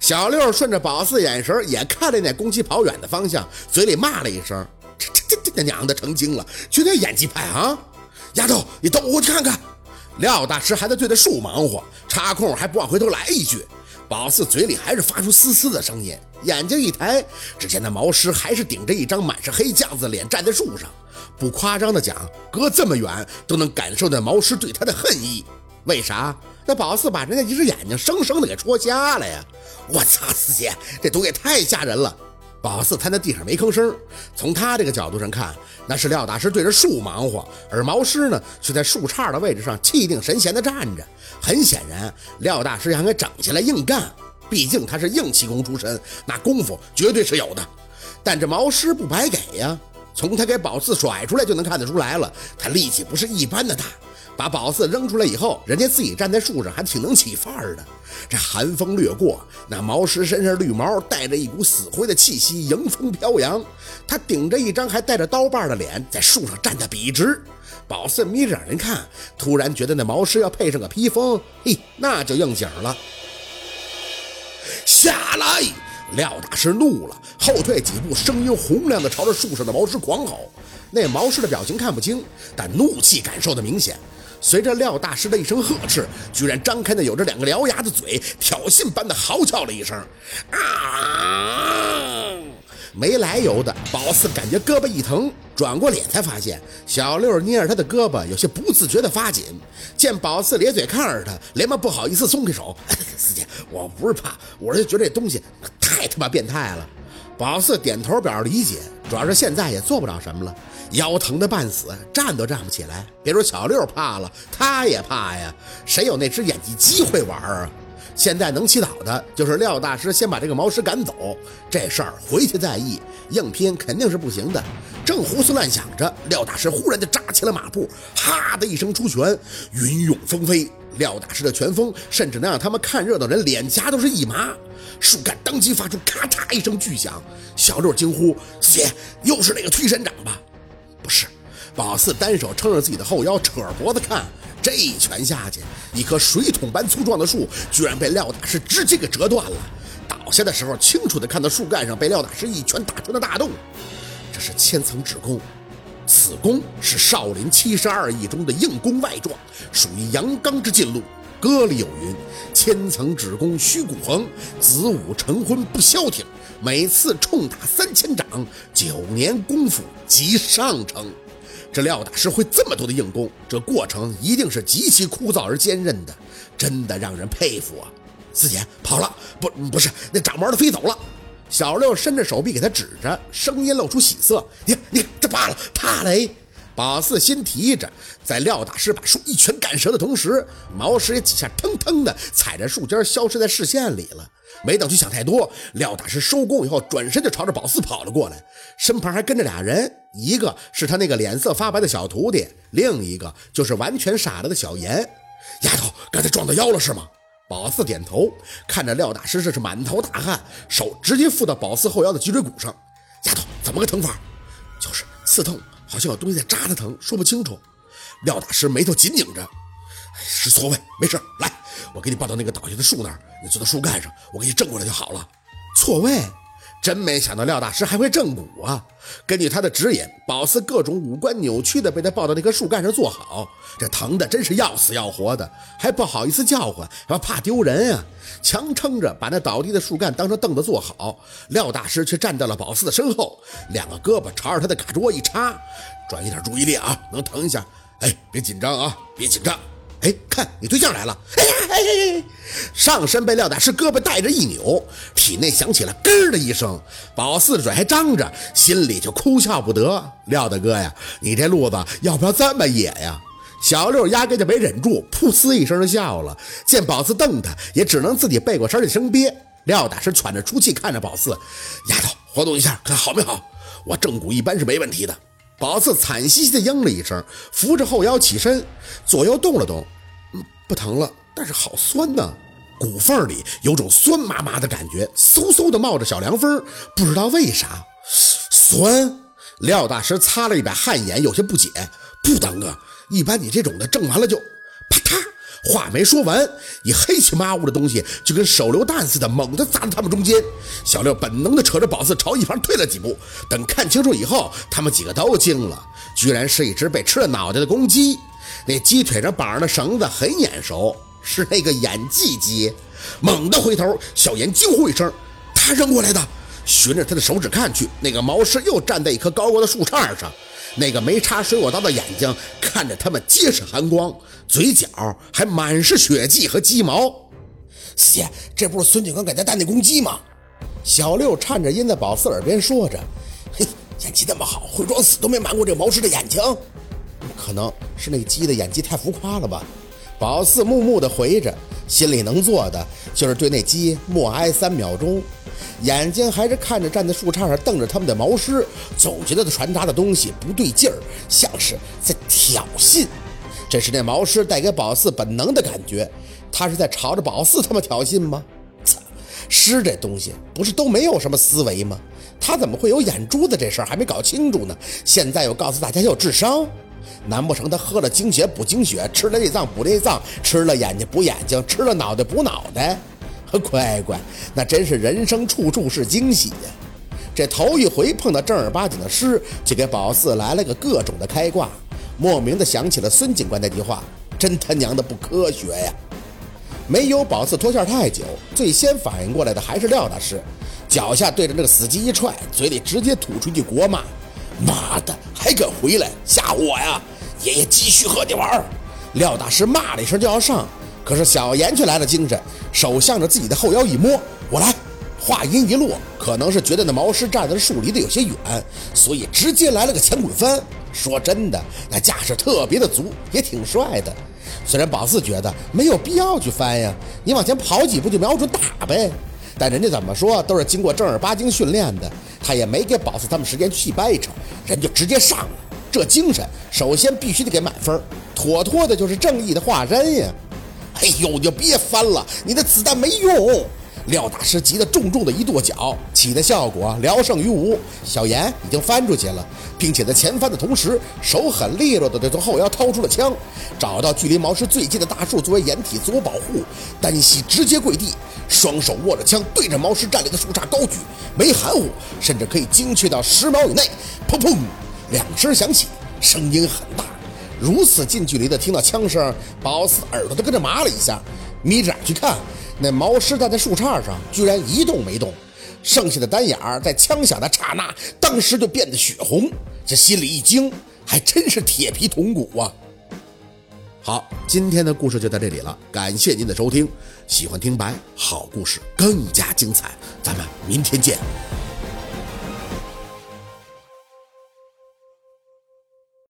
小六顺着宝四眼神也看了那公鸡跑远的方向，嘴里骂了一声：“这这这这娘的成精了，绝对演技派啊！”丫头，你等我去看看。廖大师还在对着树忙活，插空还不忘回头来一句。宝四嘴里还是发出嘶嘶的声音，眼睛一抬，只见那毛师还是顶着一张满是黑酱子脸站在树上。不夸张的讲，隔这么远都能感受到毛师对他的恨意。为啥？那宝四把人家一只眼睛生生的给戳瞎了呀！我操，四姐，这毒也太吓人了！宝四瘫在地上没吭声。从他这个角度上看，那是廖大师对着树忙活，而毛师呢却在树杈的位置上气定神闲地站着。很显然，廖大师想给整下来硬干，毕竟他是硬气功出身，那功夫绝对是有的。但这毛师不白给呀，从他给宝四甩出来就能看得出来了，他力气不是一般的大。把宝四扔出来以后，人家自己站在树上还挺能起范儿的。这寒风掠过，那毛狮身上绿毛带着一股死灰的气息，迎风飘扬。他顶着一张还带着刀把的脸，在树上站得笔直。宝四眯着眼睛看，突然觉得那毛狮要配上个披风，嘿，那就应景了。下来！廖大师怒了，后退几步，声音洪亮的朝着树上的毛狮狂吼。那毛狮的表情看不清，但怒气感受的明显。随着廖大师的一声呵斥，居然张开那有着两个獠牙的嘴，挑衅般的嚎叫了一声。啊！没来由的，宝四感觉胳膊一疼，转过脸才发现小六捏着他的胳膊，有些不自觉的发紧。见宝四咧嘴看着他，连忙不好意思松开手。四姐，我不是怕，我是觉得这东西太他妈变态了。宝四点头表示理解，主要是现在也做不了什么了。腰疼的半死，站都站不起来。别说小六怕了，他也怕呀。谁有那只眼睛机会玩啊？现在能祈祷的就是廖大师先把这个毛师赶走，这事儿回去再议。硬拼肯定是不行的。正胡思乱想着，廖大师忽然就扎起了马步，哈的一声出拳，云涌风飞。廖大师的拳风甚至能让他们看热闹的人脸颊都是一麻，树干当即发出咔嚓一声巨响。小六惊呼：“姐，又是那个推山掌吧？”不是，宝四单手撑着自己的后腰，扯着脖子看，这一拳下去，一棵水桶般粗壮的树居然被廖大师直接给折断了。倒下的时候，清楚的看到树干上被廖大师一拳打出的大洞。这是千层指功，此功是少林七十二义中的硬功外状，属于阳刚之劲路。歌里有云：“千层指功虚骨横，子午成婚不消停。”每次冲打三千掌，九年功夫即上乘。这廖大师会这么多的硬功，这过程一定是极其枯燥而坚韧的，真的让人佩服啊！四姐跑了，不，不是那长毛的飞走了。小六伸着手臂给他指着，声音露出喜色：“你，你，这怕了，怕了！”宝四心提着，在廖大师把树一拳干折的同时，毛石也几下腾腾的踩着树尖消失在视线里了。没等去想太多，廖大师收工以后，转身就朝着宝四跑了过来，身旁还跟着俩人，一个是他那个脸色发白的小徒弟，另一个就是完全傻了的小严。丫头，刚才撞到腰了是吗？宝四点头，看着廖大师这是满头大汗，手直接附到宝四后腰的脊椎骨上。丫头，怎么个疼法？就是刺痛，好像有东西在扎他疼，说不清楚。廖大师眉头紧拧着，是错位，没事，来。我给你抱到那个倒下的树那儿，你坐到树干上，我给你正过来就好了。错位，真没想到廖大师还会正骨啊！根据他的指引，宝四各种五官扭曲的被他抱到那棵树干上坐好，这疼的真是要死要活的，还不好意思叫唤，还怕丢人啊！强撑着把那倒地的树干当成凳子坐好，廖大师却站在了宝四的身后，两个胳膊朝着他的嘎桌一插，转移点注意力啊，能疼一下。哎，别紧张啊，别紧张。哎，看你对象来了！哎呀，哎哎上身被廖大师胳膊带着一扭，体内响起了咯的一声，宝四的嘴还张着，心里就哭笑不得。廖大哥呀，你这路子要不要这么野呀？小六压根就没忍住，噗呲一声就笑了。见宝四瞪他，也只能自己背过身一声憋。廖大师喘着粗气看着宝四，丫头活动一下，看好没好？我正骨一般是没问题的。宝四惨兮兮的应了一声，扶着后腰起身，左右动了动，嗯，不疼了，但是好酸呐，骨缝里有种酸麻麻的感觉，嗖嗖的冒着小凉风，不知道为啥，酸。廖大师擦了一把汗眼，有些不解，不疼啊，一般你这种的挣完了就，话没说完，一黑漆麻乌的东西就跟手榴弹似的，猛地砸在他们中间。小六本能地扯着宝四朝一旁退了几步。等看清楚以后，他们几个都惊了，居然是一只被吃了脑袋的公鸡。那鸡腿上绑着的绳子很眼熟，是那个演技鸡。猛地回头，小严惊呼一声：“他扔过来的！”循着他的手指看去，那个毛师又站在一棵高高的树杈上。那个没插水果刀的眼睛看着他们，皆是寒光，嘴角还满是血迹和鸡毛。四爷，这不是孙警官给他带那公鸡吗？小六颤着音在宝四耳边说着：“嘿，演技那么好，会装死都没瞒过这毛师的眼睛。可能是那鸡的演技太浮夸了吧？”宝四木木的回着，心里能做的就是对那鸡默哀三秒钟。眼睛还是看着站在树杈上瞪着他们的毛师，总觉得他传达的东西不对劲儿，像是在挑衅。这是那毛师带给宝四本能的感觉，他是在朝着宝四他们挑衅吗？操，诗这东西不是都没有什么思维吗？他怎么会有眼珠子这事儿还没搞清楚呢？现在又告诉大家有智商？难不成他喝了精血补精血，吃了内脏补内脏，吃了眼睛补眼睛，吃了脑袋补脑袋？乖乖，那真是人生处处是惊喜呀！这头一回碰到正儿八经的诗，就给宝四来了个各种的开挂，莫名的想起了孙警官那句话：“真他娘的不科学呀！”没有宝四脱线太久，最先反应过来的还是廖大师，脚下对着那个死鸡一踹，嘴里直接吐出一句国骂：“妈的，还敢回来吓唬我呀！爷爷继续和你玩！”廖大师骂了一声就要上。可是小严却来了精神，手向着自己的后腰一摸，我来。话音一落，可能是觉得那毛师站在树离得有些远，所以直接来了个前滚翻。说真的，那架势特别的足，也挺帅的。虽然宝四觉得没有必要去翻呀，你往前跑几步就瞄准打呗。但人家怎么说都是经过正儿八经训练的，他也没给宝四他们时间去掰扯，人就直接上了。这精神，首先必须得给满分，妥妥的就是正义的化身呀。哎呦，你就别翻了，你的子弹没用。廖大师急得重重的一跺脚，起的效果聊胜于无。小严已经翻出去了，并且在前翻的同时，手很利落的就从后腰掏出了枪，找到距离毛师最近的大树作为掩体自我保护，单膝直接跪地，双手握着枪对着毛师站立的树杈高举，没含糊，甚至可以精确到十秒以内。砰砰，两声响起，声音很大。如此近距离的听到枪声，宝四耳朵都跟着麻了一下，眯着眼去看，那毛师站在树杈上，居然一动没动，剩下的单眼儿在枪响的刹那，当时就变得血红。这心里一惊，还真是铁皮铜骨啊！好，今天的故事就到这里了，感谢您的收听。喜欢听白好故事更加精彩，咱们明天见。